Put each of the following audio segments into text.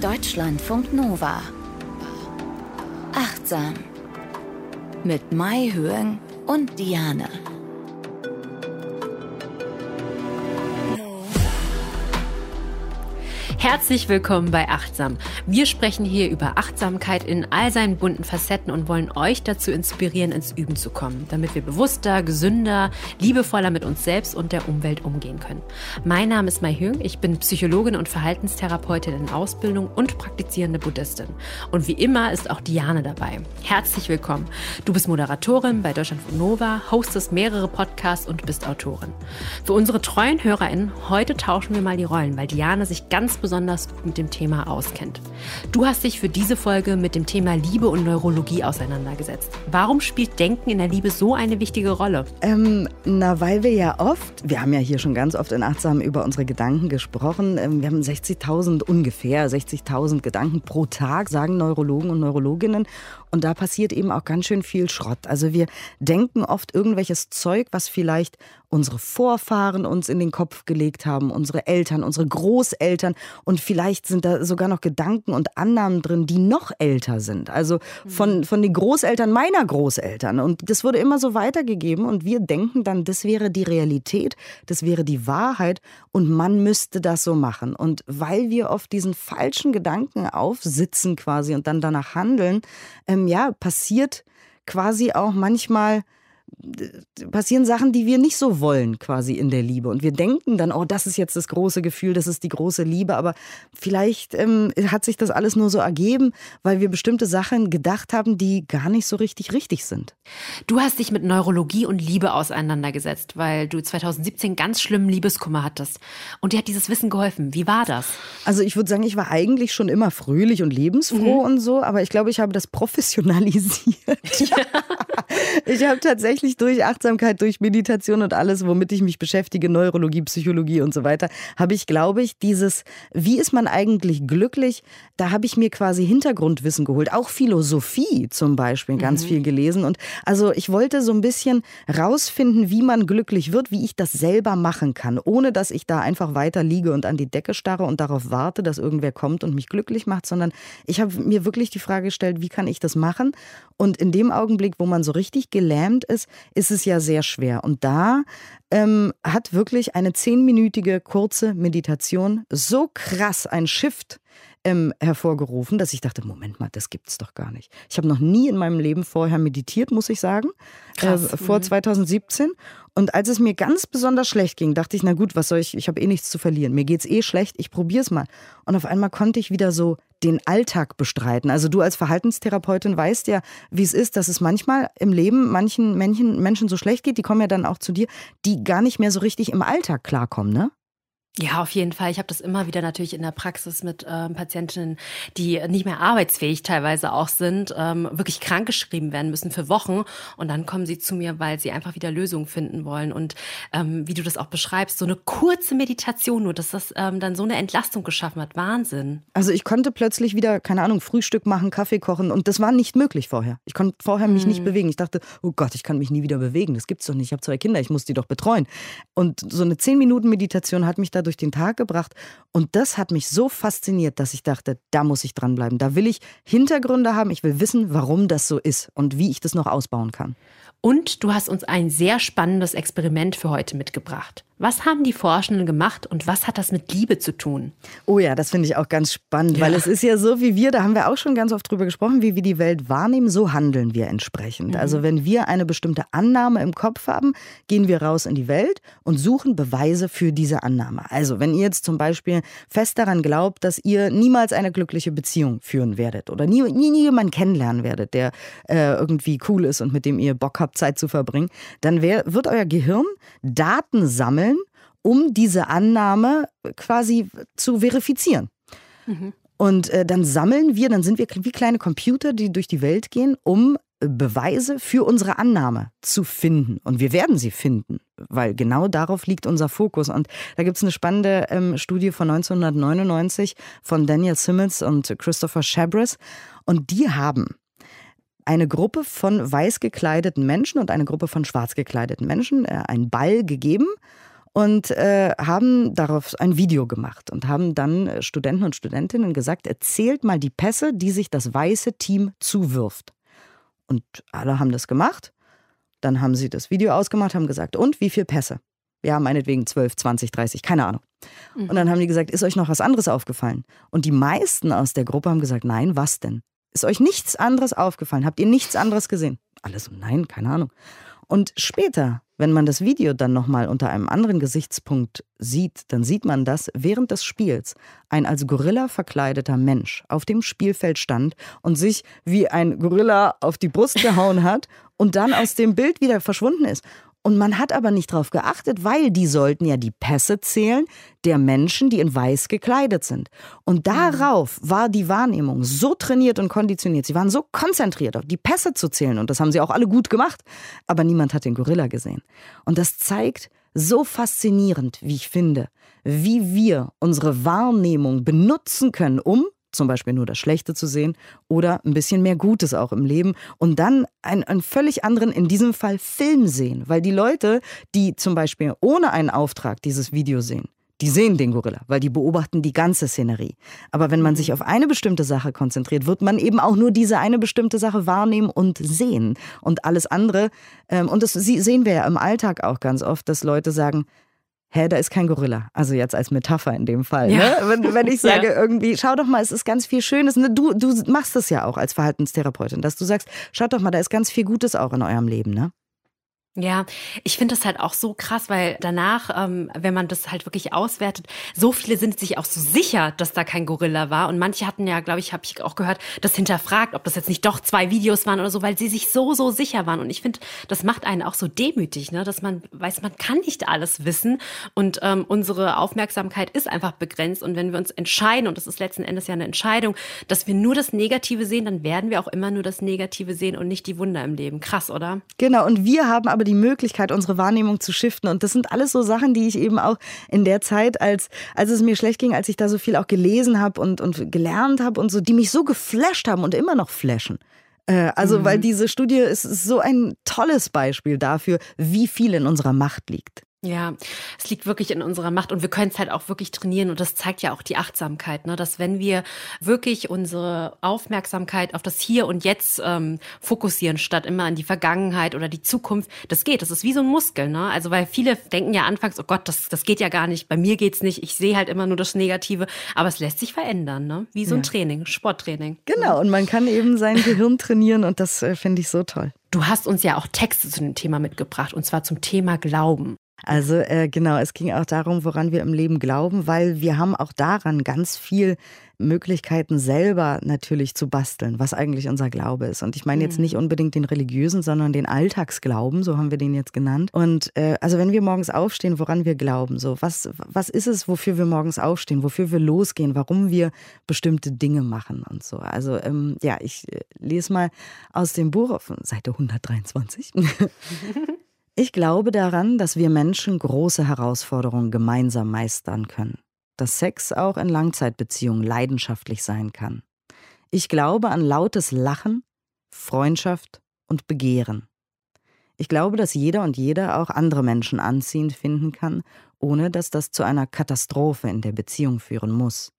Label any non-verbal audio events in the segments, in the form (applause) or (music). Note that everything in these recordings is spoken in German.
Deutschlandfunk Nova. Achtsam. Mit Mai Höhen und Diane. Herzlich willkommen bei Achtsam. Wir sprechen hier über Achtsamkeit in all seinen bunten Facetten und wollen euch dazu inspirieren, ins Üben zu kommen, damit wir bewusster, gesünder, liebevoller mit uns selbst und der Umwelt umgehen können. Mein Name ist Mai Hyung, ich bin Psychologin und Verhaltenstherapeutin in Ausbildung und praktizierende Buddhistin. Und wie immer ist auch Diane dabei. Herzlich willkommen. Du bist Moderatorin bei Deutschland von Nova, hostest mehrere Podcasts und bist Autorin. Für unsere treuen HörerInnen, heute tauschen wir mal die Rollen, weil Diane sich ganz besonders besonders gut mit dem Thema auskennt. Du hast dich für diese Folge mit dem Thema Liebe und Neurologie auseinandergesetzt. Warum spielt Denken in der Liebe so eine wichtige Rolle? Ähm, na, weil wir ja oft, wir haben ja hier schon ganz oft in Achtsam über unsere Gedanken gesprochen. Ähm, wir haben 60.000 ungefähr, 60.000 Gedanken pro Tag, sagen Neurologen und Neurologinnen. Und da passiert eben auch ganz schön viel Schrott. Also wir denken oft irgendwelches Zeug, was vielleicht unsere Vorfahren uns in den Kopf gelegt haben, unsere Eltern, unsere Großeltern. Und vielleicht sind da sogar noch Gedanken und Annahmen drin, die noch älter sind. Also von, mhm. von den Großeltern meiner Großeltern. Und das wurde immer so weitergegeben. Und wir denken dann, das wäre die Realität, das wäre die Wahrheit. Und man müsste das so machen. Und weil wir oft diesen falschen Gedanken aufsitzen quasi und dann danach handeln, ähm, ja, passiert quasi auch manchmal passieren Sachen, die wir nicht so wollen, quasi in der Liebe. Und wir denken dann, oh, das ist jetzt das große Gefühl, das ist die große Liebe. Aber vielleicht ähm, hat sich das alles nur so ergeben, weil wir bestimmte Sachen gedacht haben, die gar nicht so richtig richtig sind. Du hast dich mit Neurologie und Liebe auseinandergesetzt, weil du 2017 ganz schlimmen Liebeskummer hattest. Und dir hat dieses Wissen geholfen. Wie war das? Also ich würde sagen, ich war eigentlich schon immer fröhlich und lebensfroh mhm. und so, aber ich glaube, ich habe das professionalisiert. Ja. (laughs) (laughs) ich habe tatsächlich tatsächlich durch Achtsamkeit, durch Meditation und alles, womit ich mich beschäftige, Neurologie, Psychologie und so weiter, habe ich, glaube ich, dieses, wie ist man eigentlich glücklich, da habe ich mir quasi Hintergrundwissen geholt. Auch Philosophie zum Beispiel, ganz mhm. viel gelesen. Und also ich wollte so ein bisschen rausfinden, wie man glücklich wird, wie ich das selber machen kann, ohne dass ich da einfach weiter liege und an die Decke starre und darauf warte, dass irgendwer kommt und mich glücklich macht, sondern ich habe mir wirklich die Frage gestellt, wie kann ich das machen? Und in dem Augenblick, wo man so richtig gelähmt ist, ist es ja sehr schwer. Und da ähm, hat wirklich eine zehnminütige kurze Meditation so krass ein Shift ähm, hervorgerufen, dass ich dachte, Moment mal, das gibt's doch gar nicht. Ich habe noch nie in meinem Leben vorher meditiert, muss ich sagen, äh, vor mhm. 2017. Und als es mir ganz besonders schlecht ging, dachte ich, na gut, was soll ich, ich habe eh nichts zu verlieren. Mir geht's eh schlecht, ich probiere es mal. Und auf einmal konnte ich wieder so den Alltag bestreiten. Also du als Verhaltenstherapeutin weißt ja, wie es ist, dass es manchmal im Leben manchen Menschen so schlecht geht, die kommen ja dann auch zu dir, die gar nicht mehr so richtig im Alltag klarkommen, ne? Ja, auf jeden Fall. Ich habe das immer wieder natürlich in der Praxis mit ähm, Patientinnen, die nicht mehr arbeitsfähig teilweise auch sind, ähm, wirklich krankgeschrieben werden müssen für Wochen. Und dann kommen sie zu mir, weil sie einfach wieder Lösungen finden wollen. Und ähm, wie du das auch beschreibst, so eine kurze Meditation nur, dass das ähm, dann so eine Entlastung geschaffen hat. Wahnsinn. Also ich konnte plötzlich wieder, keine Ahnung, Frühstück machen, Kaffee kochen. Und das war nicht möglich vorher. Ich konnte vorher mich hm. nicht bewegen. Ich dachte, oh Gott, ich kann mich nie wieder bewegen. Das gibt's doch nicht. Ich habe zwei Kinder, ich muss die doch betreuen. Und so eine zehn Minuten Meditation hat mich da durch den Tag gebracht. Und das hat mich so fasziniert, dass ich dachte, da muss ich dranbleiben. Da will ich Hintergründe haben. Ich will wissen, warum das so ist und wie ich das noch ausbauen kann. Und du hast uns ein sehr spannendes Experiment für heute mitgebracht. Was haben die Forschenden gemacht und was hat das mit Liebe zu tun? Oh ja, das finde ich auch ganz spannend, ja. weil es ist ja so, wie wir, da haben wir auch schon ganz oft drüber gesprochen, wie wir die Welt wahrnehmen, so handeln wir entsprechend. Mhm. Also wenn wir eine bestimmte Annahme im Kopf haben, gehen wir raus in die Welt und suchen Beweise für diese Annahme. Also wenn ihr jetzt zum Beispiel fest daran glaubt, dass ihr niemals eine glückliche Beziehung führen werdet oder nie, nie, nie jemanden kennenlernen werdet, der äh, irgendwie cool ist und mit dem ihr Bock habt, Zeit zu verbringen, dann wär, wird euer Gehirn Daten sammeln, um diese Annahme quasi zu verifizieren. Mhm. Und äh, dann sammeln wir, dann sind wir wie kleine Computer, die durch die Welt gehen, um Beweise für unsere Annahme zu finden. Und wir werden sie finden, weil genau darauf liegt unser Fokus. Und da gibt es eine spannende ähm, Studie von 1999 von Daniel Simmons und Christopher Chabris. Und die haben eine Gruppe von weiß gekleideten Menschen und eine Gruppe von schwarz gekleideten Menschen äh, einen Ball gegeben und äh, haben darauf ein Video gemacht und haben dann äh, Studenten und Studentinnen gesagt, erzählt mal die Pässe, die sich das weiße Team zuwirft. Und alle haben das gemacht. Dann haben sie das Video ausgemacht, haben gesagt, und wie viele Pässe? Ja, meinetwegen 12, 20, 30, keine Ahnung. Mhm. Und dann haben die gesagt, ist euch noch was anderes aufgefallen? Und die meisten aus der Gruppe haben gesagt, nein, was denn? Ist euch nichts anderes aufgefallen? Habt ihr nichts anderes gesehen? Alles so, nein, keine Ahnung. Und später, wenn man das Video dann nochmal unter einem anderen Gesichtspunkt sieht, dann sieht man, dass während des Spiels ein als Gorilla verkleideter Mensch auf dem Spielfeld stand und sich wie ein Gorilla auf die Brust gehauen hat und dann aus dem Bild wieder verschwunden ist. Und man hat aber nicht darauf geachtet, weil die sollten ja die Pässe zählen der Menschen, die in weiß gekleidet sind. Und darauf war die Wahrnehmung so trainiert und konditioniert. Sie waren so konzentriert, auf die Pässe zu zählen. Und das haben sie auch alle gut gemacht. Aber niemand hat den Gorilla gesehen. Und das zeigt so faszinierend, wie ich finde, wie wir unsere Wahrnehmung benutzen können, um zum Beispiel nur das Schlechte zu sehen oder ein bisschen mehr Gutes auch im Leben und dann einen, einen, völlig anderen, in diesem Fall Film sehen. Weil die Leute, die zum Beispiel ohne einen Auftrag dieses Video sehen, die sehen den Gorilla, weil die beobachten die ganze Szenerie. Aber wenn man sich auf eine bestimmte Sache konzentriert, wird man eben auch nur diese eine bestimmte Sache wahrnehmen und sehen. Und alles andere, ähm, und das sehen wir ja im Alltag auch ganz oft, dass Leute sagen, hä, da ist kein Gorilla. Also jetzt als Metapher in dem Fall. Ja. Ne? Wenn, wenn, ich (laughs) sage ja. irgendwie, schau doch mal, es ist ganz viel Schönes. Ne? Du, du machst das ja auch als Verhaltenstherapeutin, dass du sagst, schaut doch mal, da ist ganz viel Gutes auch in eurem Leben. Ne? Ja, ich finde das halt auch so krass, weil danach, ähm, wenn man das halt wirklich auswertet, so viele sind sich auch so sicher, dass da kein Gorilla war. Und manche hatten ja, glaube ich, habe ich auch gehört, das hinterfragt, ob das jetzt nicht doch zwei Videos waren oder so, weil sie sich so, so sicher waren. Und ich finde, das macht einen auch so demütig, ne? dass man weiß, man kann nicht alles wissen. Und ähm, unsere Aufmerksamkeit ist einfach begrenzt. Und wenn wir uns entscheiden, und das ist letzten Endes ja eine Entscheidung, dass wir nur das Negative sehen, dann werden wir auch immer nur das Negative sehen und nicht die Wunder im Leben. Krass, oder? Genau, und wir haben aber aber die Möglichkeit, unsere Wahrnehmung zu shiften. Und das sind alles so Sachen, die ich eben auch in der Zeit, als, als es mir schlecht ging, als ich da so viel auch gelesen habe und, und gelernt habe und so, die mich so geflasht haben und immer noch flashen. Äh, also, mhm. weil diese Studie ist so ein tolles Beispiel dafür, wie viel in unserer Macht liegt. Ja, es liegt wirklich in unserer Macht und wir können es halt auch wirklich trainieren und das zeigt ja auch die Achtsamkeit, ne? dass wenn wir wirklich unsere Aufmerksamkeit auf das Hier und Jetzt ähm, fokussieren, statt immer an die Vergangenheit oder die Zukunft, das geht, das ist wie so ein Muskel. Ne? Also weil viele denken ja anfangs, oh Gott, das, das geht ja gar nicht, bei mir geht's nicht, ich sehe halt immer nur das Negative, aber es lässt sich verändern, ne? wie so ein ja. Training, Sporttraining. Genau, und man kann eben sein (laughs) Gehirn trainieren und das äh, finde ich so toll. Du hast uns ja auch Texte zu dem Thema mitgebracht und zwar zum Thema Glauben. Also äh, genau, es ging auch darum, woran wir im Leben glauben, weil wir haben auch daran ganz viel Möglichkeiten selber natürlich zu basteln, was eigentlich unser Glaube ist. Und ich meine jetzt nicht mhm. unbedingt den religiösen, sondern den Alltagsglauben, so haben wir den jetzt genannt. Und äh, also wenn wir morgens aufstehen, woran wir glauben, so was, was ist es, wofür wir morgens aufstehen, wofür wir losgehen, warum wir bestimmte Dinge machen und so. Also ähm, ja, ich äh, lese mal aus dem Buch auf Seite 123. (laughs) (laughs) Ich glaube daran, dass wir Menschen große Herausforderungen gemeinsam meistern können. Dass Sex auch in Langzeitbeziehungen leidenschaftlich sein kann. Ich glaube an lautes Lachen, Freundschaft und Begehren. Ich glaube, dass jeder und jede auch andere Menschen anziehend finden kann, ohne dass das zu einer Katastrophe in der Beziehung führen muss.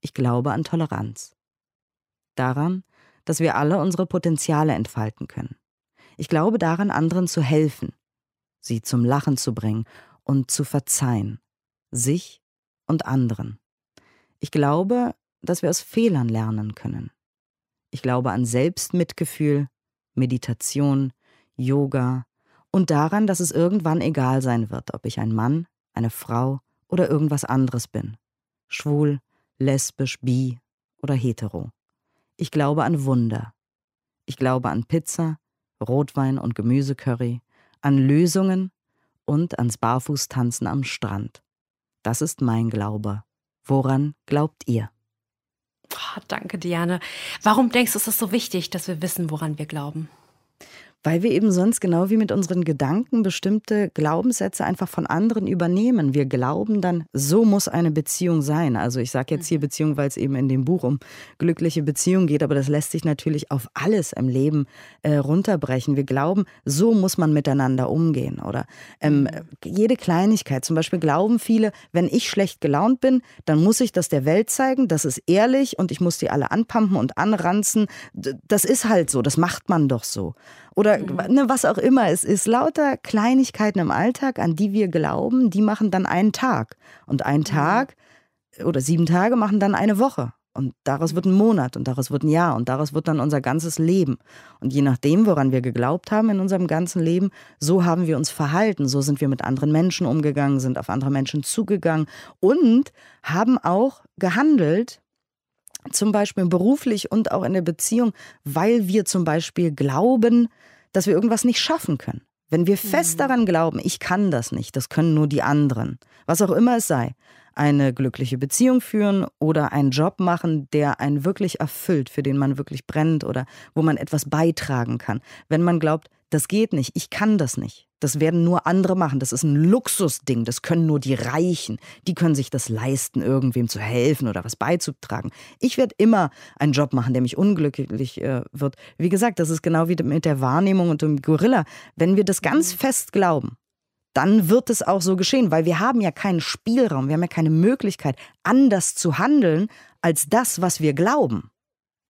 Ich glaube an Toleranz. Daran, dass wir alle unsere Potenziale entfalten können. Ich glaube daran, anderen zu helfen, sie zum Lachen zu bringen und zu verzeihen, sich und anderen. Ich glaube, dass wir aus Fehlern lernen können. Ich glaube an Selbstmitgefühl, Meditation, Yoga und daran, dass es irgendwann egal sein wird, ob ich ein Mann, eine Frau oder irgendwas anderes bin. Schwul, lesbisch, bi oder hetero. Ich glaube an Wunder. Ich glaube an Pizza, Rotwein und Gemüsecurry, an Lösungen und ans Barfußtanzen am Strand. Das ist mein Glaube. Woran glaubt ihr? Oh, danke, Diane. Warum denkst du, ist es so wichtig, dass wir wissen, woran wir glauben? Weil wir eben sonst genau wie mit unseren Gedanken bestimmte Glaubenssätze einfach von anderen übernehmen. Wir glauben dann, so muss eine Beziehung sein. Also ich sage jetzt hier mhm. Beziehung, weil es eben in dem Buch um glückliche Beziehungen geht, aber das lässt sich natürlich auf alles im Leben äh, runterbrechen. Wir glauben, so muss man miteinander umgehen. Oder ähm, mhm. jede Kleinigkeit. Zum Beispiel glauben viele, wenn ich schlecht gelaunt bin, dann muss ich das der Welt zeigen, das ist ehrlich und ich muss die alle anpumpen und anranzen. Das ist halt so, das macht man doch so oder mhm. ne, was auch immer es ist. Lauter Kleinigkeiten im Alltag, an die wir glauben, die machen dann einen Tag. Und ein mhm. Tag oder sieben Tage machen dann eine Woche. Und daraus wird ein Monat und daraus wird ein Jahr und daraus wird dann unser ganzes Leben. Und je nachdem, woran wir geglaubt haben in unserem ganzen Leben, so haben wir uns verhalten, so sind wir mit anderen Menschen umgegangen, sind auf andere Menschen zugegangen und haben auch gehandelt zum Beispiel beruflich und auch in der Beziehung, weil wir zum Beispiel glauben, dass wir irgendwas nicht schaffen können. Wenn wir fest mhm. daran glauben, ich kann das nicht, das können nur die anderen, was auch immer es sei, eine glückliche Beziehung führen oder einen Job machen, der einen wirklich erfüllt, für den man wirklich brennt oder wo man etwas beitragen kann. Wenn man glaubt, das geht nicht, ich kann das nicht, das werden nur andere machen. Das ist ein Luxusding. Das können nur die Reichen. Die können sich das leisten, irgendwem zu helfen oder was beizutragen. Ich werde immer einen Job machen, der mich unglücklich äh, wird. Wie gesagt, das ist genau wie mit der Wahrnehmung und dem Gorilla. Wenn wir das ganz mhm. fest glauben, dann wird es auch so geschehen, weil wir haben ja keinen Spielraum, wir haben ja keine Möglichkeit, anders zu handeln als das, was wir glauben.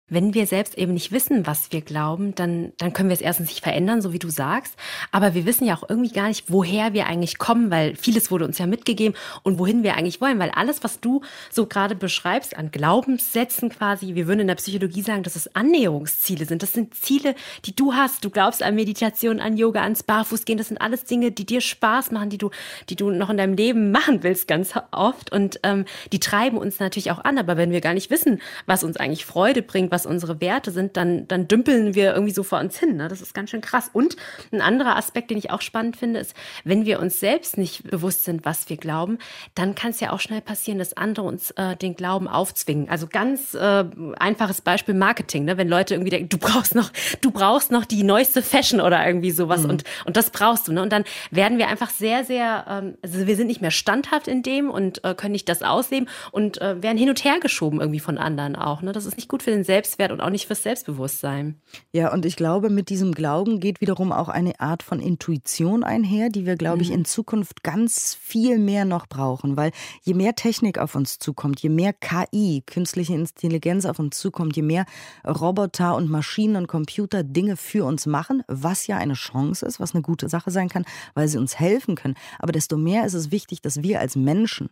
Wenn wir selbst eben nicht wissen, was wir glauben, dann, dann können wir es erstens nicht verändern, so wie du sagst. Aber wir wissen ja auch irgendwie gar nicht, woher wir eigentlich kommen, weil vieles wurde uns ja mitgegeben und wohin wir eigentlich wollen. Weil alles, was du so gerade beschreibst an Glaubenssätzen quasi, wir würden in der Psychologie sagen, dass es Annäherungsziele sind. Das sind Ziele, die du hast. Du glaubst an Meditation, an Yoga, ans Barfußgehen. Das sind alles Dinge, die dir Spaß machen, die du, die du noch in deinem Leben machen willst, ganz oft. Und ähm, die treiben uns natürlich auch an. Aber wenn wir gar nicht wissen, was uns eigentlich Freude bringt, was unsere Werte sind, dann, dann dümpeln wir irgendwie so vor uns hin. Ne? Das ist ganz schön krass. Und ein anderer Aspekt, den ich auch spannend finde, ist, wenn wir uns selbst nicht bewusst sind, was wir glauben, dann kann es ja auch schnell passieren, dass andere uns äh, den Glauben aufzwingen. Also ganz äh, einfaches Beispiel Marketing, ne? wenn Leute irgendwie denken, du brauchst noch, du brauchst noch die neueste Fashion oder irgendwie sowas mhm. und, und das brauchst du. Ne? Und dann werden wir einfach sehr, sehr, ähm, also wir sind nicht mehr standhaft in dem und äh, können nicht das ausleben und äh, werden hin und her geschoben irgendwie von anderen auch. Ne? Das ist nicht gut für den Selbst Selbstwert und auch nicht fürs Selbstbewusstsein. Ja, und ich glaube, mit diesem Glauben geht wiederum auch eine Art von Intuition einher, die wir, glaube ich, mhm. in Zukunft ganz viel mehr noch brauchen, weil je mehr Technik auf uns zukommt, je mehr KI, künstliche Intelligenz auf uns zukommt, je mehr Roboter und Maschinen und Computer Dinge für uns machen, was ja eine Chance ist, was eine gute Sache sein kann, weil sie uns helfen können. Aber desto mehr ist es wichtig, dass wir als Menschen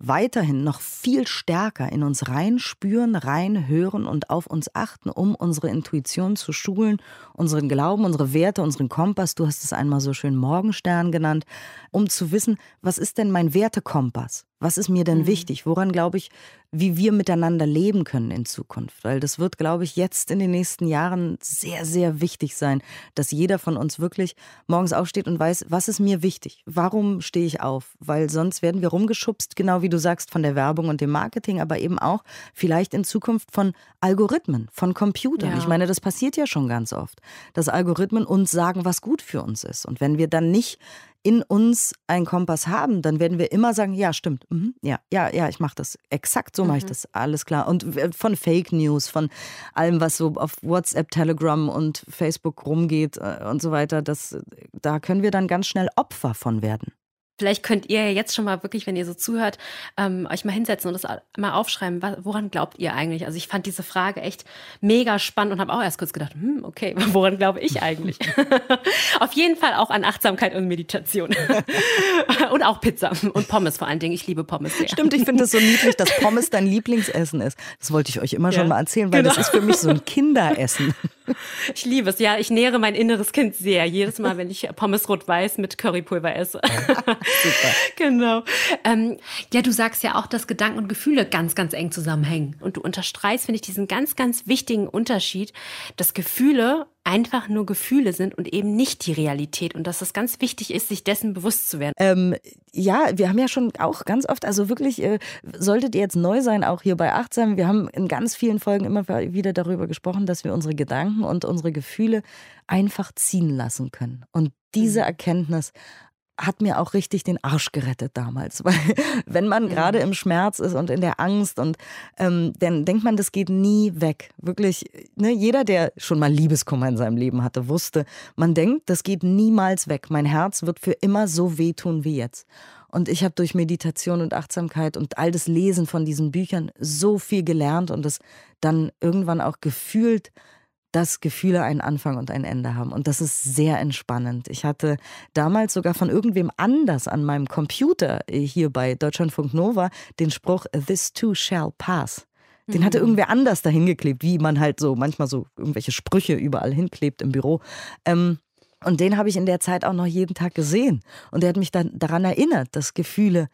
weiterhin noch viel stärker in uns reinspüren, reinhören und auf uns achten, um unsere Intuition zu schulen, unseren Glauben, unsere Werte, unseren Kompass, du hast es einmal so schön Morgenstern genannt, um zu wissen, was ist denn mein Wertekompass? Was ist mir denn mhm. wichtig? Woran glaube ich, wie wir miteinander leben können in Zukunft? Weil das wird, glaube ich, jetzt in den nächsten Jahren sehr, sehr wichtig sein, dass jeder von uns wirklich morgens aufsteht und weiß, was ist mir wichtig? Warum stehe ich auf? Weil sonst werden wir rumgeschubst, genau wie du sagst, von der Werbung und dem Marketing, aber eben auch vielleicht in Zukunft von Algorithmen, von Computern. Ja. Ich meine, das passiert ja schon ganz oft, dass Algorithmen uns sagen, was gut für uns ist. Und wenn wir dann nicht in uns einen Kompass haben, dann werden wir immer sagen, ja, stimmt, mhm, ja, ja, ja, ich mache das. Exakt so mhm. mache ich das, alles klar. Und von Fake News, von allem, was so auf WhatsApp, Telegram und Facebook rumgeht äh, und so weiter, das, da können wir dann ganz schnell Opfer von werden. Vielleicht könnt ihr jetzt schon mal wirklich, wenn ihr so zuhört, ähm, euch mal hinsetzen und das mal aufschreiben. woran glaubt ihr eigentlich? Also ich fand diese Frage echt mega spannend und habe auch erst kurz gedacht, hm, okay, (laughs) woran glaube ich eigentlich? (laughs) Auf jeden Fall auch an Achtsamkeit und Meditation. (laughs) und auch Pizza und Pommes vor allen Dingen. Ich liebe Pommes sehr. Stimmt, ich finde es so niedlich, dass Pommes dein Lieblingsessen ist. Das wollte ich euch immer ja. schon mal erzählen, weil genau. das ist für mich so ein Kinderessen. (laughs) Ich liebe es, ja. Ich nähere mein inneres Kind sehr. Jedes Mal, wenn ich Pommes rot-weiß mit Currypulver esse. Super. (laughs) Genau. Ähm, ja, du sagst ja auch, dass Gedanken und Gefühle ganz, ganz eng zusammenhängen. Und du unterstreichst, finde ich, diesen ganz, ganz wichtigen Unterschied, dass Gefühle einfach nur Gefühle sind und eben nicht die Realität und dass es ganz wichtig ist, sich dessen bewusst zu werden. Ähm, ja, wir haben ja schon auch ganz oft, also wirklich, äh, solltet ihr jetzt neu sein, auch hier bei Achtsam, wir haben in ganz vielen Folgen immer wieder darüber gesprochen, dass wir unsere Gedanken und unsere Gefühle einfach ziehen lassen können. Und diese mhm. Erkenntnis hat mir auch richtig den Arsch gerettet damals. (laughs) Weil wenn man mhm. gerade im Schmerz ist und in der Angst und ähm, dann denkt man, das geht nie weg. Wirklich, ne, jeder, der schon mal Liebeskummer in seinem Leben hatte, wusste, man denkt, das geht niemals weg. Mein Herz wird für immer so wehtun wie jetzt. Und ich habe durch Meditation und Achtsamkeit und all das Lesen von diesen Büchern so viel gelernt und es dann irgendwann auch gefühlt dass Gefühle einen Anfang und ein Ende haben. Und das ist sehr entspannend. Ich hatte damals sogar von irgendwem anders an meinem Computer äh, hier bei Deutschlandfunk Nova den Spruch This too shall pass. Den hatte mhm. irgendwer anders dahin geklebt, wie man halt so manchmal so irgendwelche Sprüche überall hinklebt im Büro. Ähm, und den habe ich in der Zeit auch noch jeden Tag gesehen. Und der hat mich dann daran erinnert, dass Gefühle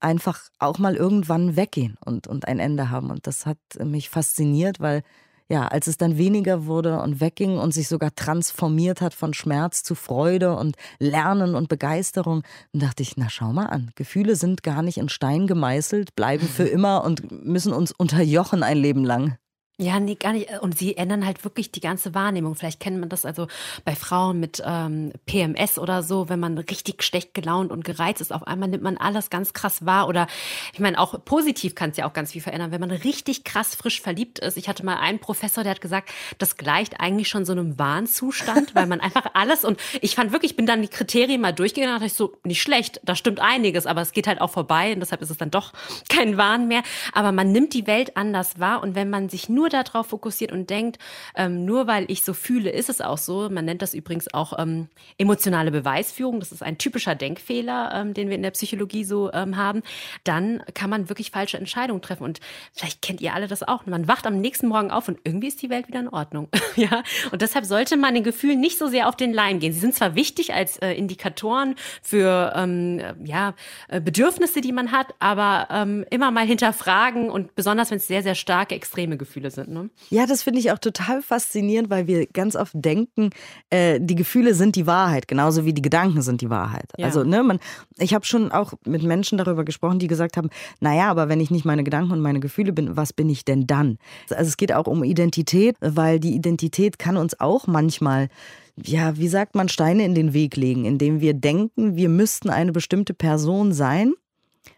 einfach auch mal irgendwann weggehen und, und ein Ende haben. Und das hat mich fasziniert, weil ja, als es dann weniger wurde und wegging und sich sogar transformiert hat von Schmerz zu Freude und Lernen und Begeisterung, dachte ich, na schau mal an, Gefühle sind gar nicht in Stein gemeißelt, bleiben für (laughs) immer und müssen uns unterjochen ein Leben lang. Ja, nee, gar nicht. Und sie ändern halt wirklich die ganze Wahrnehmung. Vielleicht kennt man das also bei Frauen mit ähm, PMS oder so, wenn man richtig schlecht gelaunt und gereizt ist. Auf einmal nimmt man alles ganz krass wahr. Oder ich meine, auch positiv kann es ja auch ganz viel verändern, wenn man richtig krass frisch verliebt ist. Ich hatte mal einen Professor, der hat gesagt, das gleicht eigentlich schon so einem Wahnzustand, weil man einfach alles und ich fand wirklich, ich bin dann die Kriterien mal durchgegangen, dachte ich so, nicht schlecht, da stimmt einiges, aber es geht halt auch vorbei und deshalb ist es dann doch kein Wahn mehr. Aber man nimmt die Welt anders wahr und wenn man sich nur nur darauf fokussiert und denkt, ähm, nur weil ich so fühle, ist es auch so. Man nennt das übrigens auch ähm, emotionale Beweisführung. Das ist ein typischer Denkfehler, ähm, den wir in der Psychologie so ähm, haben. Dann kann man wirklich falsche Entscheidungen treffen. Und vielleicht kennt ihr alle das auch. Man wacht am nächsten Morgen auf und irgendwie ist die Welt wieder in Ordnung. (laughs) ja, und deshalb sollte man den Gefühlen nicht so sehr auf den Leim gehen. Sie sind zwar wichtig als äh, Indikatoren für ähm, ja, äh, Bedürfnisse, die man hat, aber ähm, immer mal hinterfragen und besonders, wenn es sehr, sehr starke extreme Gefühle sind sind. Ne? Ja, das finde ich auch total faszinierend, weil wir ganz oft denken, äh, die Gefühle sind die Wahrheit, genauso wie die Gedanken sind die Wahrheit. Ja. Also, ne, man, ich habe schon auch mit Menschen darüber gesprochen, die gesagt haben, naja, aber wenn ich nicht meine Gedanken und meine Gefühle bin, was bin ich denn dann? Also es geht auch um Identität, weil die Identität kann uns auch manchmal ja, wie sagt man, Steine in den Weg legen, indem wir denken, wir müssten eine bestimmte Person sein,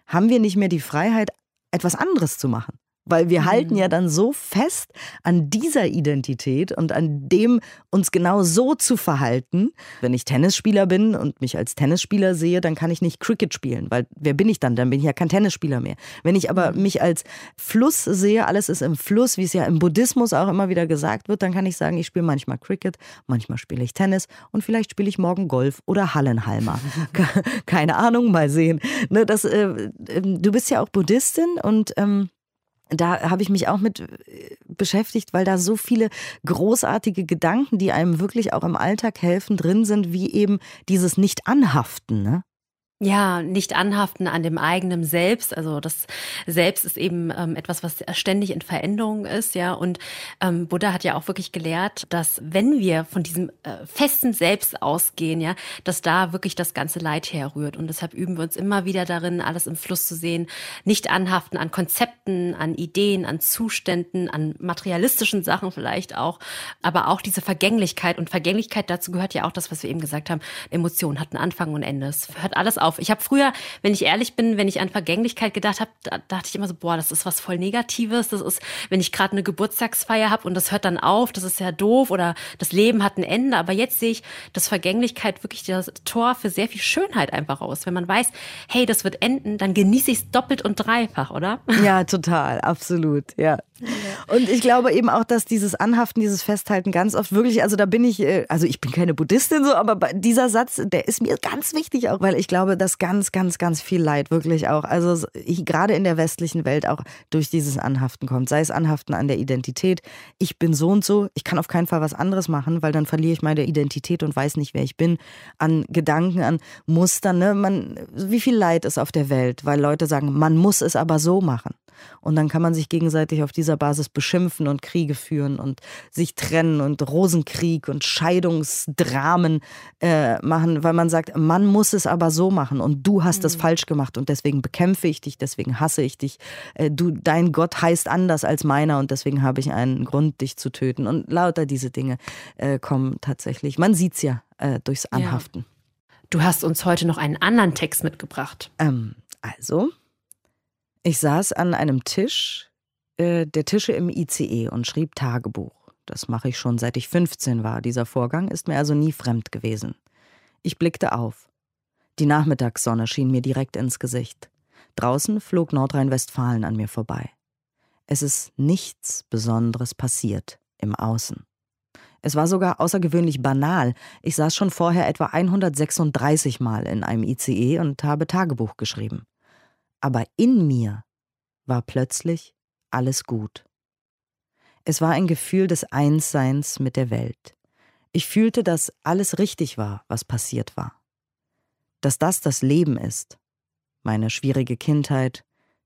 haben wir nicht mehr die Freiheit, etwas anderes zu machen. Weil wir mhm. halten ja dann so fest an dieser Identität und an dem, uns genau so zu verhalten. Wenn ich Tennisspieler bin und mich als Tennisspieler sehe, dann kann ich nicht Cricket spielen, weil wer bin ich dann? Dann bin ich ja kein Tennisspieler mehr. Wenn ich aber mhm. mich als Fluss sehe, alles ist im Fluss, wie es ja im Buddhismus auch immer wieder gesagt wird, dann kann ich sagen, ich spiele manchmal Cricket, manchmal spiele ich Tennis und vielleicht spiele ich morgen Golf oder Hallenhalmer. (laughs) Keine Ahnung, mal sehen. Ne, das, äh, ähm, du bist ja auch Buddhistin und ähm, da habe ich mich auch mit äh, beschäftigt, weil da so viele großartige Gedanken, die einem wirklich auch im Alltag helfen, drin sind, wie eben dieses Nicht-Anhaften. Ne? Ja, nicht anhaften an dem eigenen Selbst. Also das Selbst ist eben ähm, etwas, was ständig in Veränderung ist, ja. Und ähm, Buddha hat ja auch wirklich gelehrt, dass wenn wir von diesem äh, festen Selbst ausgehen, ja, dass da wirklich das ganze Leid herrührt. Und deshalb üben wir uns immer wieder darin, alles im Fluss zu sehen, nicht anhaften an Konzepten, an Ideen, an Zuständen, an materialistischen Sachen vielleicht auch, aber auch diese Vergänglichkeit. Und Vergänglichkeit dazu gehört ja auch das, was wir eben gesagt haben. Emotionen hatten Anfang und Ende. Es hört alles auf auf. Ich habe früher, wenn ich ehrlich bin, wenn ich an Vergänglichkeit gedacht habe, da dachte ich immer so, boah, das ist was voll Negatives. Das ist, wenn ich gerade eine Geburtstagsfeier habe und das hört dann auf, das ist ja doof oder das Leben hat ein Ende. Aber jetzt sehe ich, dass Vergänglichkeit wirklich das Tor für sehr viel Schönheit einfach aus. Wenn man weiß, hey, das wird enden, dann genieße ich es doppelt und dreifach, oder? (laughs) Ja, total, absolut, ja. Und ich glaube eben auch, dass dieses Anhaften, dieses Festhalten ganz oft wirklich, also da bin ich, äh, also ich bin keine Buddhistin so, aber dieser Satz, der ist mir ganz wichtig auch, weil ich glaube, dass ganz, ganz, ganz viel Leid wirklich auch, also gerade in der westlichen Welt auch durch dieses Anhaften kommt. Sei es Anhaften an der Identität, ich bin so und so, ich kann auf keinen Fall was anderes machen, weil dann verliere ich meine Identität und weiß nicht, wer ich bin. An Gedanken, an Mustern, ne? Man, wie viel Leid ist auf der Welt, weil Leute sagen, man muss es aber so machen. Und dann kann man sich gegenseitig auf dieser Basis beschimpfen und Kriege führen und sich trennen und Rosenkrieg und Scheidungsdramen äh, machen, weil man sagt, man muss es aber so machen und du hast es mhm. falsch gemacht und deswegen bekämpfe ich dich, deswegen hasse ich dich. Äh, du, dein Gott heißt anders als meiner und deswegen habe ich einen Grund, dich zu töten. Und lauter diese Dinge äh, kommen tatsächlich. Man sieht es ja äh, durchs Anhaften. Ja. Du hast uns heute noch einen anderen Text mitgebracht. Ähm, also, ich saß an einem Tisch, äh, der Tische im ICE und schrieb Tagebuch. Das mache ich schon seit ich 15 war. Dieser Vorgang ist mir also nie fremd gewesen. Ich blickte auf. Die Nachmittagssonne schien mir direkt ins Gesicht. Draußen flog Nordrhein-Westfalen an mir vorbei. Es ist nichts Besonderes passiert im Außen. Es war sogar außergewöhnlich banal. Ich saß schon vorher etwa 136 Mal in einem ICE und habe Tagebuch geschrieben. Aber in mir war plötzlich alles gut. Es war ein Gefühl des Einsseins mit der Welt. Ich fühlte, dass alles richtig war, was passiert war. Dass das das Leben ist. Meine schwierige Kindheit,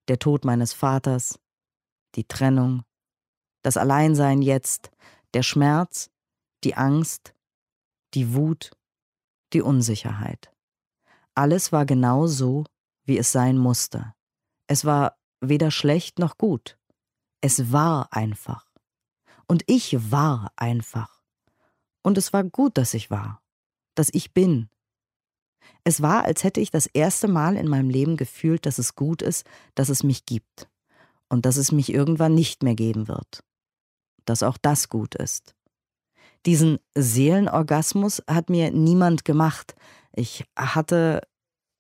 der Tod meines Vaters, die Trennung, das Alleinsein jetzt, der Schmerz, die Angst, die Wut, die Unsicherheit. Alles war genau so, wie es sein musste. Es war weder schlecht noch gut. Es war einfach. Und ich war einfach. Und es war gut, dass ich war, dass ich bin. Es war, als hätte ich das erste Mal in meinem Leben gefühlt, dass es gut ist, dass es mich gibt und dass es mich irgendwann nicht mehr geben wird. Dass auch das gut ist. Diesen Seelenorgasmus hat mir niemand gemacht. Ich hatte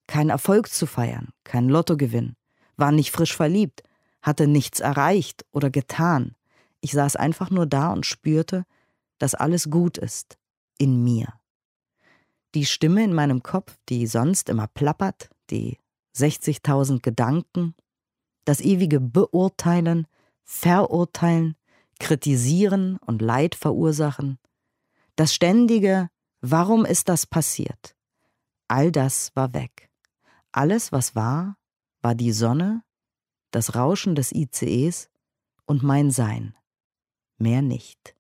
keinen Erfolg zu feiern, keinen Lottogewinn, war nicht frisch verliebt, hatte nichts erreicht oder getan. Ich saß einfach nur da und spürte, dass alles gut ist in mir. Die Stimme in meinem Kopf, die sonst immer plappert, die 60.000 Gedanken, das ewige Beurteilen, Verurteilen, Kritisieren und Leid verursachen, das ständige Warum ist das passiert? All das war weg. Alles, was war, war die Sonne, das Rauschen des ICEs und mein Sein. Mehr nicht.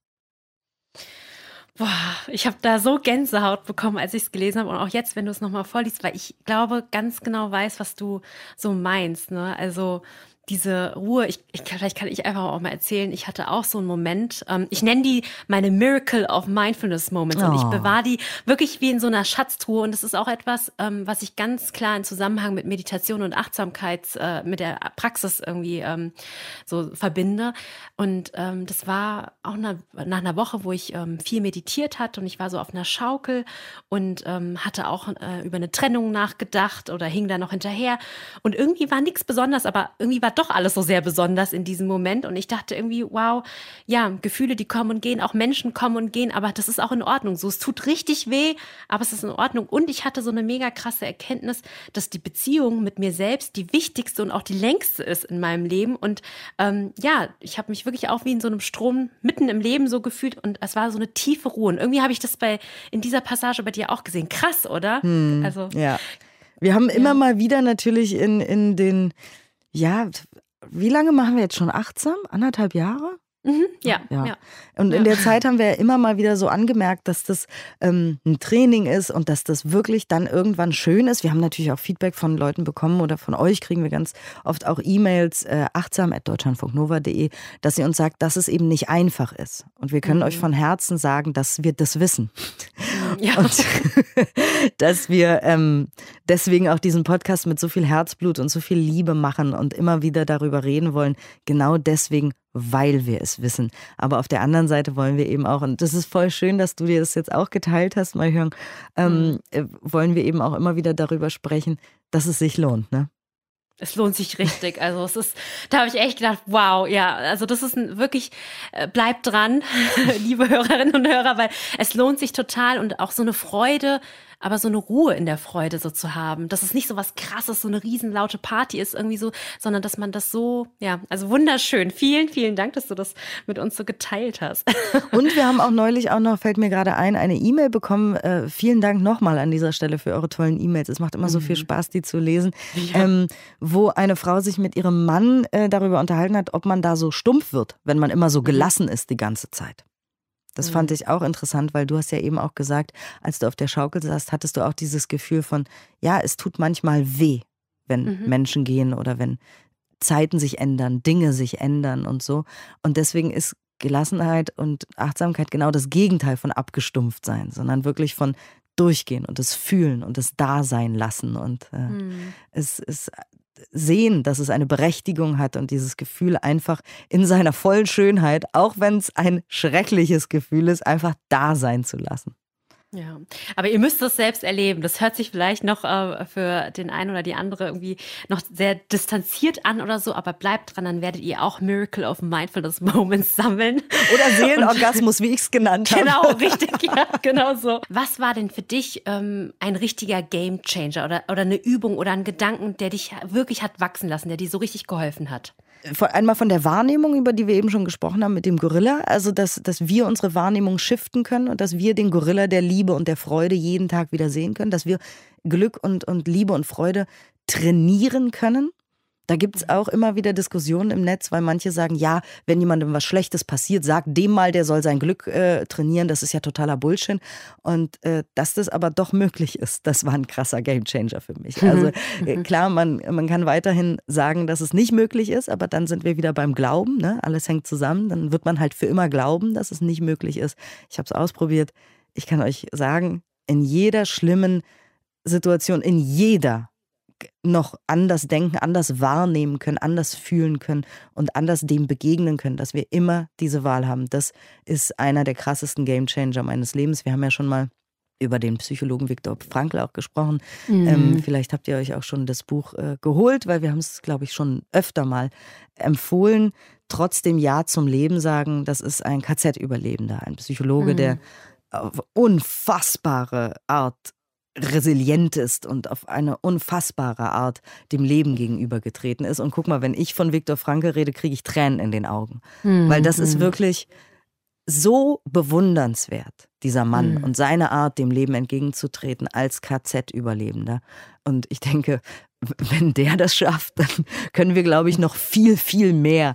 Boah, ich habe da so Gänsehaut bekommen, als ich es gelesen habe und auch jetzt, wenn du es nochmal vorliest, weil ich glaube, ganz genau weiß, was du so meinst. Ne? Also diese Ruhe, ich, ich, vielleicht kann ich einfach auch mal erzählen, ich hatte auch so einen Moment, ähm, ich nenne die meine Miracle of Mindfulness Moments oh. und ich oh. bewahre die wirklich wie in so einer Schatztruhe und das ist auch etwas, ähm, was ich ganz klar in Zusammenhang mit Meditation und Achtsamkeit, äh, mit der Praxis irgendwie ähm, so verbinde und ähm, das war auch nach, nach einer Woche, wo ich ähm, viel meditiert hatte und ich war so auf einer Schaukel und ähm, hatte auch äh, über eine Trennung nachgedacht oder hing da noch hinterher und irgendwie war nichts besonders, aber irgendwie war doch alles so sehr besonders in diesem Moment. Und ich dachte irgendwie, wow, ja, Gefühle, die kommen und gehen, auch Menschen kommen und gehen, aber das ist auch in Ordnung. So, es tut richtig weh, aber es ist in Ordnung. Und ich hatte so eine mega krasse Erkenntnis, dass die Beziehung mit mir selbst die wichtigste und auch die längste ist in meinem Leben. Und ähm, ja, ich habe mich wirklich auch wie in so einem Strom mitten im Leben so gefühlt und es war so eine tiefe Ruhe. Und irgendwie habe ich das bei in dieser Passage bei dir auch gesehen. Krass, oder? Hm, also ja. Wir haben immer ja. mal wieder natürlich in, in den ja, wie lange machen wir jetzt schon achtsam? Anderthalb Jahre? Mhm, ja, ja, ja. Und in der Zeit haben wir ja immer mal wieder so angemerkt, dass das ähm, ein Training ist und dass das wirklich dann irgendwann schön ist. Wir haben natürlich auch Feedback von Leuten bekommen oder von euch kriegen wir ganz oft auch E-Mails äh, achtsam.deutschlandfunknova.de, dass ihr uns sagt, dass es eben nicht einfach ist. Und wir können mhm. euch von Herzen sagen, dass wir das wissen. (laughs) Ja. Und (laughs) dass wir ähm, deswegen auch diesen Podcast mit so viel Herzblut und so viel Liebe machen und immer wieder darüber reden wollen. Genau deswegen, weil wir es wissen. Aber auf der anderen Seite wollen wir eben auch, und das ist voll schön, dass du dir das jetzt auch geteilt hast, mal hören, ähm, mhm. Äh, wollen wir eben auch immer wieder darüber sprechen, dass es sich lohnt, ne? Es lohnt sich richtig. Also es ist, da habe ich echt gedacht, wow, ja, also das ist ein, wirklich, äh, bleibt dran, (laughs) liebe Hörerinnen und Hörer, weil es lohnt sich total und auch so eine Freude aber so eine Ruhe in der Freude so zu haben. Dass es nicht so was krasses, so eine riesenlaute Party ist irgendwie so, sondern dass man das so, ja, also wunderschön. Vielen, vielen Dank, dass du das mit uns so geteilt hast. (laughs) Und wir haben auch neulich auch noch, fällt mir gerade ein, eine E-Mail bekommen. Äh, vielen Dank nochmal an dieser Stelle für eure tollen E-Mails. Es macht immer so viel mhm. Spaß, die zu lesen. Ja. Ähm, wo eine Frau sich mit ihrem Mann äh, darüber unterhalten hat, ob man da so stumpf wird, wenn man immer so mhm. gelassen ist die ganze Zeit. Das fand mhm. ich auch interessant, weil du hast ja eben auch gesagt, als du auf der Schaukel saßt, hattest du auch dieses Gefühl von, ja, es tut manchmal weh, wenn mhm. Menschen gehen oder wenn Zeiten sich ändern, Dinge sich ändern und so. Und deswegen ist Gelassenheit und Achtsamkeit genau das Gegenteil von abgestumpft sein, sondern wirklich von durchgehen und es fühlen und es da sein lassen und äh, mhm. es, es sehen, dass es eine Berechtigung hat und dieses Gefühl einfach in seiner vollen Schönheit, auch wenn es ein schreckliches Gefühl ist, einfach da sein zu lassen. Ja, aber ihr müsst es selbst erleben. Das hört sich vielleicht noch äh, für den einen oder die andere irgendwie noch sehr distanziert an oder so, aber bleibt dran, dann werdet ihr auch Miracle of Mindfulness Moments sammeln. Oder Seelenorgasmus, wie ich es genannt habe. Genau, richtig, ja, genau so. Was war denn für dich ähm, ein richtiger Game Changer oder, oder eine Übung oder ein Gedanken, der dich wirklich hat wachsen lassen, der dir so richtig geholfen hat? Einmal von der Wahrnehmung, über die wir eben schon gesprochen haben mit dem Gorilla, also dass, dass wir unsere Wahrnehmung shiften können und dass wir den Gorilla der Liebe und der Freude jeden Tag wieder sehen können, dass wir Glück und, und Liebe und Freude trainieren können da gibt es auch immer wieder Diskussionen im Netz, weil manche sagen, ja, wenn jemandem was Schlechtes passiert, sag dem mal, der soll sein Glück äh, trainieren. Das ist ja totaler Bullshit. Und äh, dass das aber doch möglich ist, das war ein krasser Gamechanger für mich. Mhm. Also äh, mhm. klar, man, man kann weiterhin sagen, dass es nicht möglich ist, aber dann sind wir wieder beim Glauben. Ne? Alles hängt zusammen. Dann wird man halt für immer glauben, dass es nicht möglich ist. Ich habe es ausprobiert. Ich kann euch sagen, in jeder schlimmen Situation, in jeder noch anders denken, anders wahrnehmen können, anders fühlen können und anders dem begegnen können, dass wir immer diese Wahl haben. Das ist einer der krassesten Gamechanger meines Lebens. Wir haben ja schon mal über den Psychologen Viktor Frankl auch gesprochen. Mhm. Ähm, vielleicht habt ihr euch auch schon das Buch äh, geholt, weil wir haben es, glaube ich, schon öfter mal empfohlen. Trotzdem Ja zum Leben sagen, das ist ein KZ-Überlebender, ein Psychologe, mhm. der auf unfassbare Art resilient ist und auf eine unfassbare Art dem Leben gegenübergetreten ist. Und guck mal, wenn ich von Viktor Frankl rede, kriege ich Tränen in den Augen. Mhm. Weil das ist mhm. wirklich so bewundernswert, dieser Mann mhm. und seine Art, dem Leben entgegenzutreten als KZ-Überlebender. Und ich denke, wenn der das schafft, dann können wir, glaube ich, noch viel, viel mehr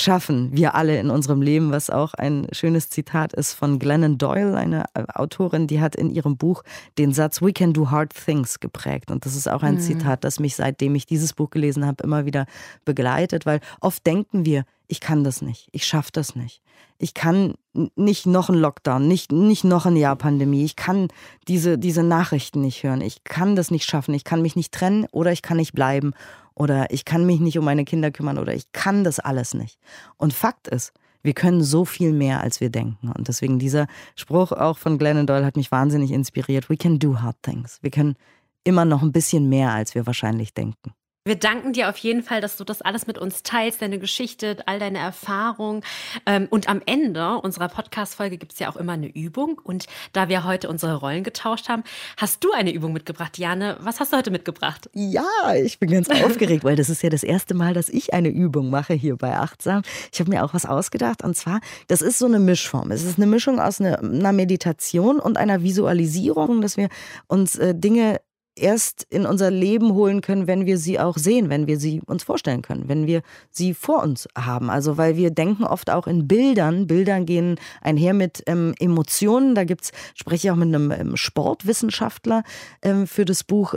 schaffen wir alle in unserem Leben, was auch ein schönes Zitat ist von Glennon Doyle, eine äh, Autorin, die hat in ihrem Buch den Satz We can do hard things geprägt. Und das ist auch ein mhm. Zitat, das mich seitdem ich dieses Buch gelesen habe, immer wieder begleitet, weil oft denken wir, ich kann das nicht, ich schaffe das nicht. Ich kann nicht noch einen Lockdown, nicht, nicht noch eine Jahr-Pandemie. Ich kann diese, diese Nachrichten nicht hören. Ich kann das nicht schaffen. Ich kann mich nicht trennen oder ich kann nicht bleiben oder ich kann mich nicht um meine Kinder kümmern oder ich kann das alles nicht. Und Fakt ist, wir können so viel mehr, als wir denken. Und deswegen dieser Spruch auch von Glennon Doyle hat mich wahnsinnig inspiriert. We can do hard things. Wir können immer noch ein bisschen mehr, als wir wahrscheinlich denken. Wir danken dir auf jeden Fall, dass du das alles mit uns teilst, deine Geschichte, all deine Erfahrungen. Ähm, und am Ende unserer Podcast-Folge gibt es ja auch immer eine Übung. Und da wir heute unsere Rollen getauscht haben, hast du eine Übung mitgebracht, Jane. Was hast du heute mitgebracht? Ja, ich bin ganz aufgeregt, weil das ist ja das erste Mal, dass ich eine Übung mache hier bei Achtsam. Ich habe mir auch was ausgedacht. Und zwar, das ist so eine Mischform. Es ist eine Mischung aus einer Meditation und einer Visualisierung, dass wir uns äh, Dinge erst in unser Leben holen können, wenn wir sie auch sehen, wenn wir sie uns vorstellen können, wenn wir sie vor uns haben. Also weil wir denken oft auch in Bildern. Bildern gehen einher mit ähm, Emotionen. Da gibt's, spreche ich auch mit einem ähm, Sportwissenschaftler ähm, für das Buch,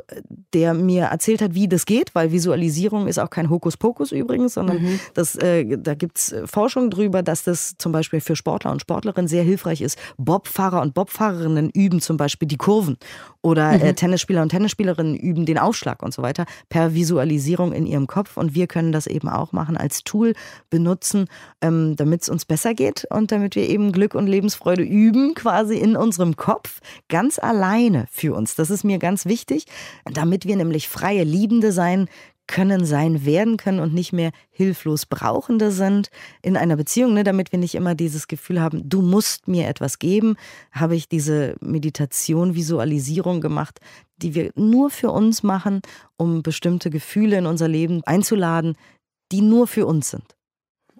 der mir erzählt hat, wie das geht, weil Visualisierung ist auch kein Hokuspokus übrigens, sondern mhm. das, äh, da gibt's Forschung drüber, dass das zum Beispiel für Sportler und Sportlerinnen sehr hilfreich ist. Bobfahrer und Bobfahrerinnen üben zum Beispiel die Kurven oder äh, mhm. Tennisspieler und Tennisspieler Schauspielerinnen üben den Aufschlag und so weiter per Visualisierung in ihrem Kopf. Und wir können das eben auch machen, als Tool benutzen, ähm, damit es uns besser geht und damit wir eben Glück und Lebensfreude üben, quasi in unserem Kopf, ganz alleine für uns. Das ist mir ganz wichtig, damit wir nämlich freie Liebende sein können, sein, werden können und nicht mehr hilflos Brauchende sind in einer Beziehung, ne, damit wir nicht immer dieses Gefühl haben, du musst mir etwas geben, habe ich diese Meditation, Visualisierung gemacht, die wir nur für uns machen, um bestimmte Gefühle in unser Leben einzuladen, die nur für uns sind.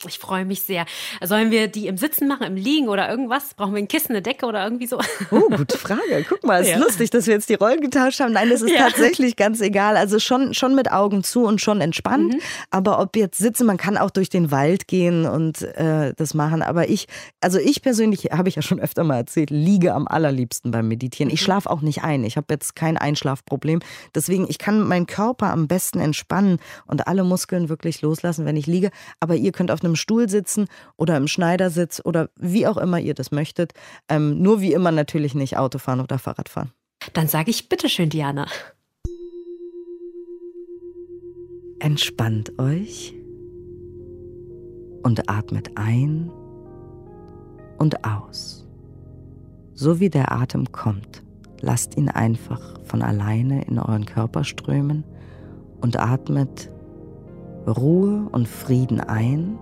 Ich freue mich sehr. Sollen wir die im Sitzen machen, im Liegen oder irgendwas? Brauchen wir ein Kissen, eine Decke oder irgendwie so? Oh, gute Frage. Guck mal, ist ja. lustig, dass wir jetzt die Rollen getauscht haben. Nein, das ist ja. tatsächlich ganz egal. Also schon, schon mit Augen zu und schon entspannt. Mhm. Aber ob jetzt sitzen, man kann auch durch den Wald gehen und äh, das machen. Aber ich, also ich persönlich, habe ich ja schon öfter mal erzählt, liege am allerliebsten beim Meditieren. Ich mhm. schlafe auch nicht ein. Ich habe jetzt kein Einschlafproblem. Deswegen, ich kann meinen Körper am besten entspannen und alle Muskeln wirklich loslassen, wenn ich liege. Aber ihr könnt auf einem Stuhl sitzen oder im Schneidersitz oder wie auch immer ihr das möchtet. Ähm, nur wie immer natürlich nicht Autofahren oder Fahrradfahren. Dann sage ich bitteschön, Diana. Entspannt euch und atmet ein und aus. So wie der Atem kommt, lasst ihn einfach von alleine in euren Körper strömen und atmet Ruhe und Frieden ein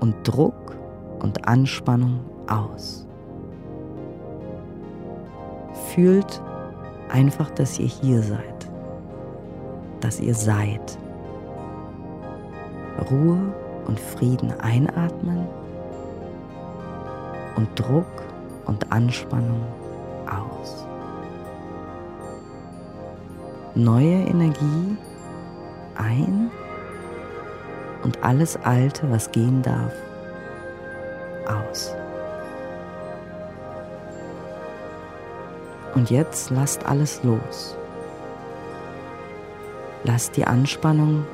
und Druck und Anspannung aus. Fühlt einfach, dass ihr hier seid, dass ihr seid. Ruhe und Frieden einatmen und Druck und Anspannung aus. Neue Energie ein und alles Alte, was gehen darf, aus. Und jetzt lasst alles los. Lasst die Anspannung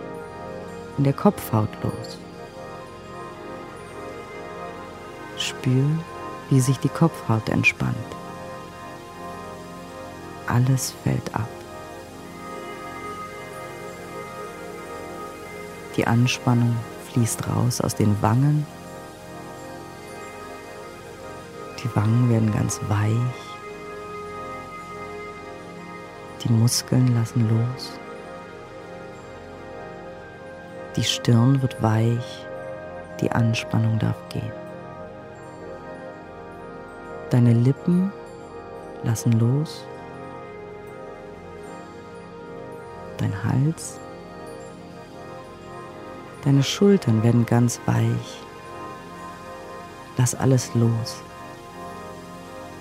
in der Kopfhaut los. Spür, wie sich die Kopfhaut entspannt. Alles fällt ab. Die Anspannung fließt raus aus den Wangen. Die Wangen werden ganz weich. Die Muskeln lassen los. Die Stirn wird weich. Die Anspannung darf gehen. Deine Lippen lassen los. Dein Hals Deine Schultern werden ganz weich. Lass alles los.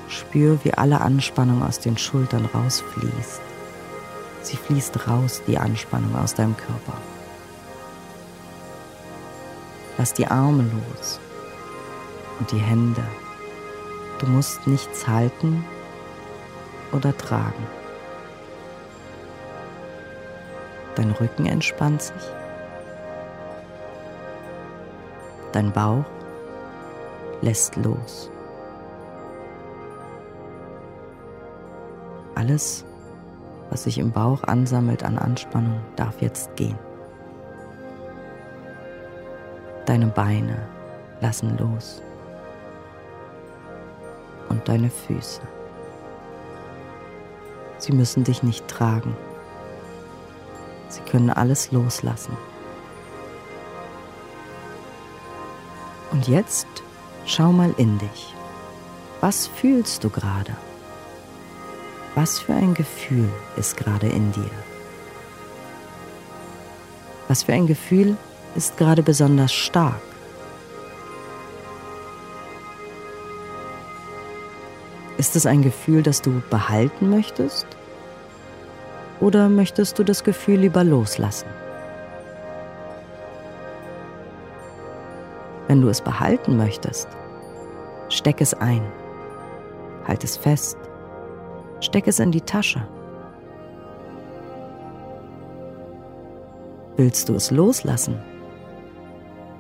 Spür, wie alle Anspannung aus den Schultern rausfließt. Sie fließt raus, die Anspannung aus deinem Körper. Lass die Arme los und die Hände. Du musst nichts halten oder tragen. Dein Rücken entspannt sich. Dein Bauch lässt los. Alles, was sich im Bauch ansammelt an Anspannung, darf jetzt gehen. Deine Beine lassen los. Und deine Füße. Sie müssen dich nicht tragen. Sie können alles loslassen. Und jetzt schau mal in dich. Was fühlst du gerade? Was für ein Gefühl ist gerade in dir? Was für ein Gefühl ist gerade besonders stark? Ist es ein Gefühl, das du behalten möchtest? Oder möchtest du das Gefühl lieber loslassen? Wenn du es behalten möchtest, steck es ein, halt es fest, steck es in die Tasche. Willst du es loslassen?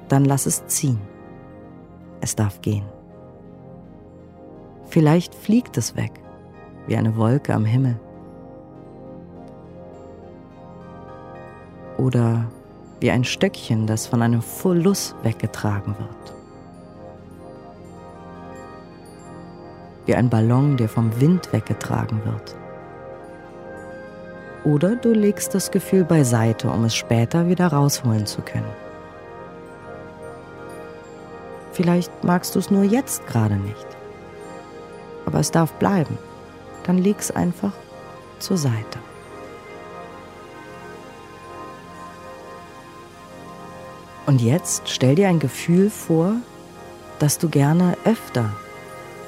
Dann lass es ziehen. Es darf gehen. Vielleicht fliegt es weg, wie eine Wolke am Himmel. Oder wie ein Stöckchen, das von einem Fulus weggetragen wird. Wie ein Ballon, der vom Wind weggetragen wird. Oder du legst das Gefühl beiseite, um es später wieder rausholen zu können. Vielleicht magst du es nur jetzt gerade nicht. Aber es darf bleiben. Dann leg es einfach zur Seite. Und jetzt stell dir ein Gefühl vor, das du gerne öfter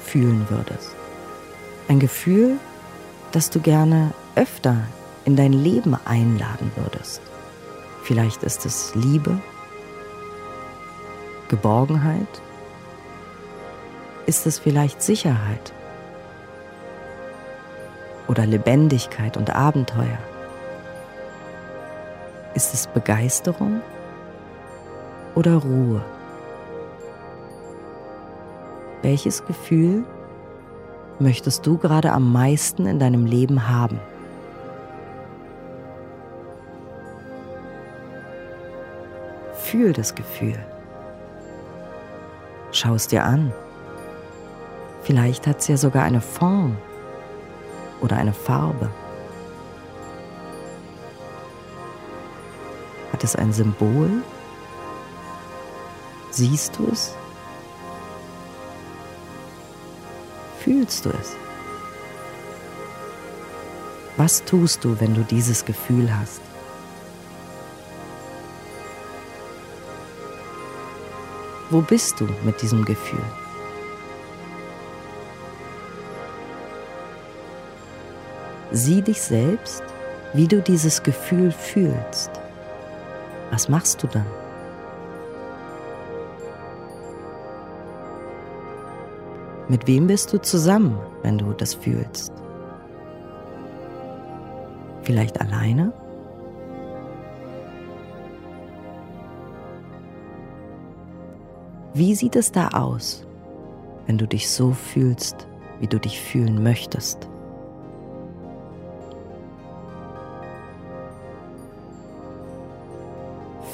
fühlen würdest. Ein Gefühl, das du gerne öfter in dein Leben einladen würdest. Vielleicht ist es Liebe, Geborgenheit, ist es vielleicht Sicherheit oder Lebendigkeit und Abenteuer? Ist es Begeisterung oder Ruhe? Welches Gefühl möchtest du gerade am meisten in deinem Leben haben? Fühl das Gefühl. Schau es dir an. Vielleicht hat es ja sogar eine Form oder eine Farbe. Hat es ein Symbol? Siehst du es? Fühlst du es? Was tust du, wenn du dieses Gefühl hast? Wo bist du mit diesem Gefühl? Sieh dich selbst, wie du dieses Gefühl fühlst. Was machst du dann? Mit wem bist du zusammen, wenn du das fühlst? Vielleicht alleine? Wie sieht es da aus, wenn du dich so fühlst, wie du dich fühlen möchtest?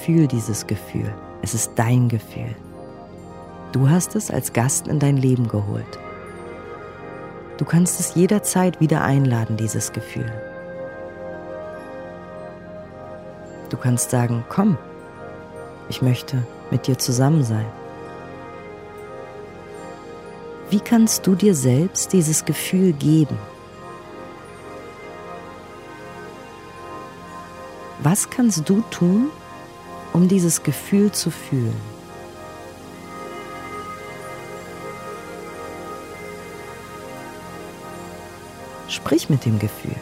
Fühl dieses Gefühl. Es ist dein Gefühl. Du hast es als Gast in dein Leben geholt. Du kannst es jederzeit wieder einladen, dieses Gefühl. Du kannst sagen, komm, ich möchte mit dir zusammen sein. Wie kannst du dir selbst dieses Gefühl geben? Was kannst du tun, um dieses Gefühl zu fühlen? Sprich mit dem Gefühl.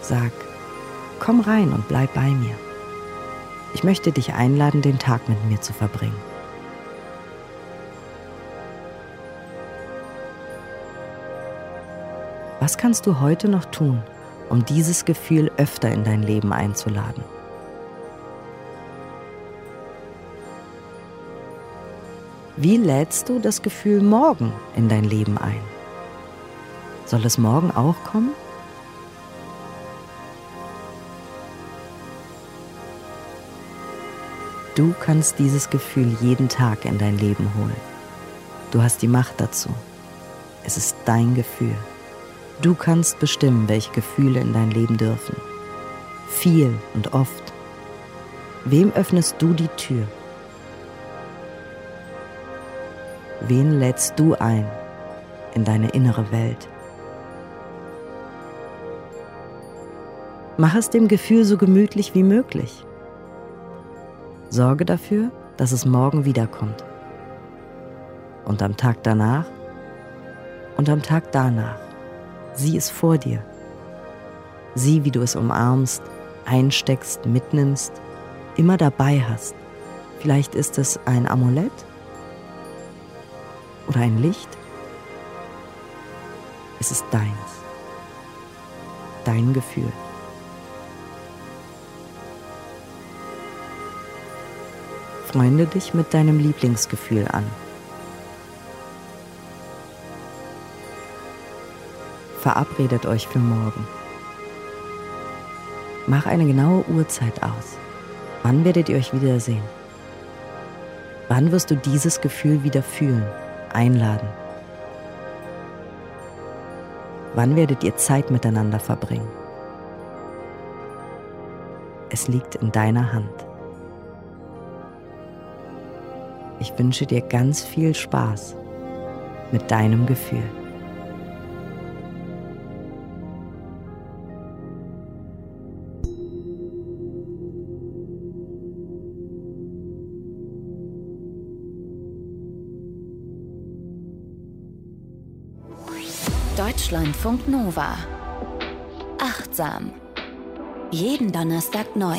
Sag, komm rein und bleib bei mir. Ich möchte dich einladen, den Tag mit mir zu verbringen. Was kannst du heute noch tun, um dieses Gefühl öfter in dein Leben einzuladen? Wie lädst du das Gefühl morgen in dein Leben ein? Soll es morgen auch kommen? Du kannst dieses Gefühl jeden Tag in dein Leben holen. Du hast die Macht dazu. Es ist dein Gefühl. Du kannst bestimmen, welche Gefühle in dein Leben dürfen. Viel und oft. Wem öffnest du die Tür? Wen lädst du ein in deine innere Welt? Mach es dem Gefühl so gemütlich wie möglich. Sorge dafür, dass es morgen wiederkommt. Und am Tag danach und am Tag danach. Sieh es vor dir. Sieh, wie du es umarmst, einsteckst, mitnimmst, immer dabei hast. Vielleicht ist es ein Amulett oder ein Licht. Es ist deins. Dein Gefühl. Freunde dich mit deinem Lieblingsgefühl an. Verabredet euch für morgen. Mach eine genaue Uhrzeit aus. Wann werdet ihr euch wiedersehen? Wann wirst du dieses Gefühl wieder fühlen, einladen? Wann werdet ihr Zeit miteinander verbringen? Es liegt in deiner Hand. Ich wünsche dir ganz viel Spaß mit deinem Gefühl. Deutschlandfunk Nova. Achtsam. Jeden Donnerstag neu.